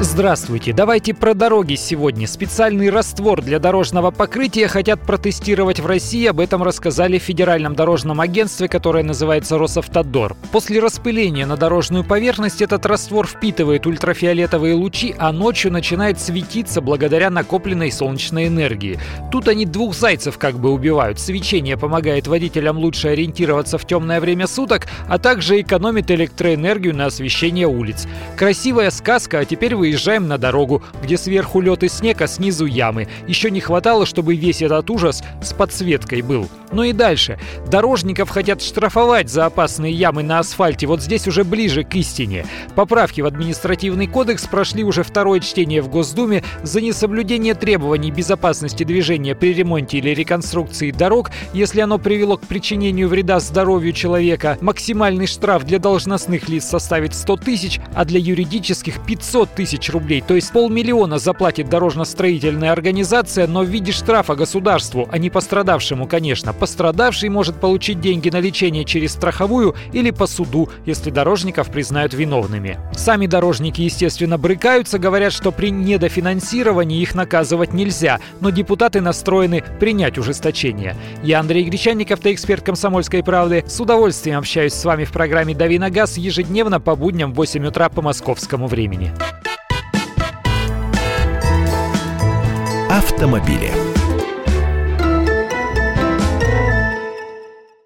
Здравствуйте. Давайте про дороги сегодня. Специальный раствор для дорожного покрытия хотят протестировать в России. Об этом рассказали в Федеральном дорожном агентстве, которое называется Росавтодор. После распыления на дорожную поверхность этот раствор впитывает ультрафиолетовые лучи, а ночью начинает светиться благодаря накопленной солнечной энергии. Тут они двух зайцев как бы убивают. Свечение помогает водителям лучше ориентироваться в темное время суток, а также экономит электроэнергию на освещение улиц. Красивая сказка, а теперь вы выезжаем на дорогу, где сверху лед и снег, а снизу ямы. Еще не хватало, чтобы весь этот ужас с подсветкой был. Ну и дальше. Дорожников хотят штрафовать за опасные ямы на асфальте. Вот здесь уже ближе к истине. Поправки в административный кодекс прошли уже второе чтение в Госдуме. За несоблюдение требований безопасности движения при ремонте или реконструкции дорог, если оно привело к причинению вреда здоровью человека, максимальный штраф для должностных лиц составит 100 тысяч, а для юридических 500 тысяч тысяч рублей, то есть полмиллиона заплатит дорожно-строительная организация, но в виде штрафа государству, а не пострадавшему, конечно. Пострадавший может получить деньги на лечение через страховую или по суду, если дорожников признают виновными. Сами дорожники, естественно, брыкаются, говорят, что при недофинансировании их наказывать нельзя, но депутаты настроены принять ужесточение. Я Андрей Гречанников, ты эксперт «Комсомольской правды». С удовольствием общаюсь с вами в программе «Дави на газ» ежедневно по будням в 8 утра по московскому времени. Автомобили.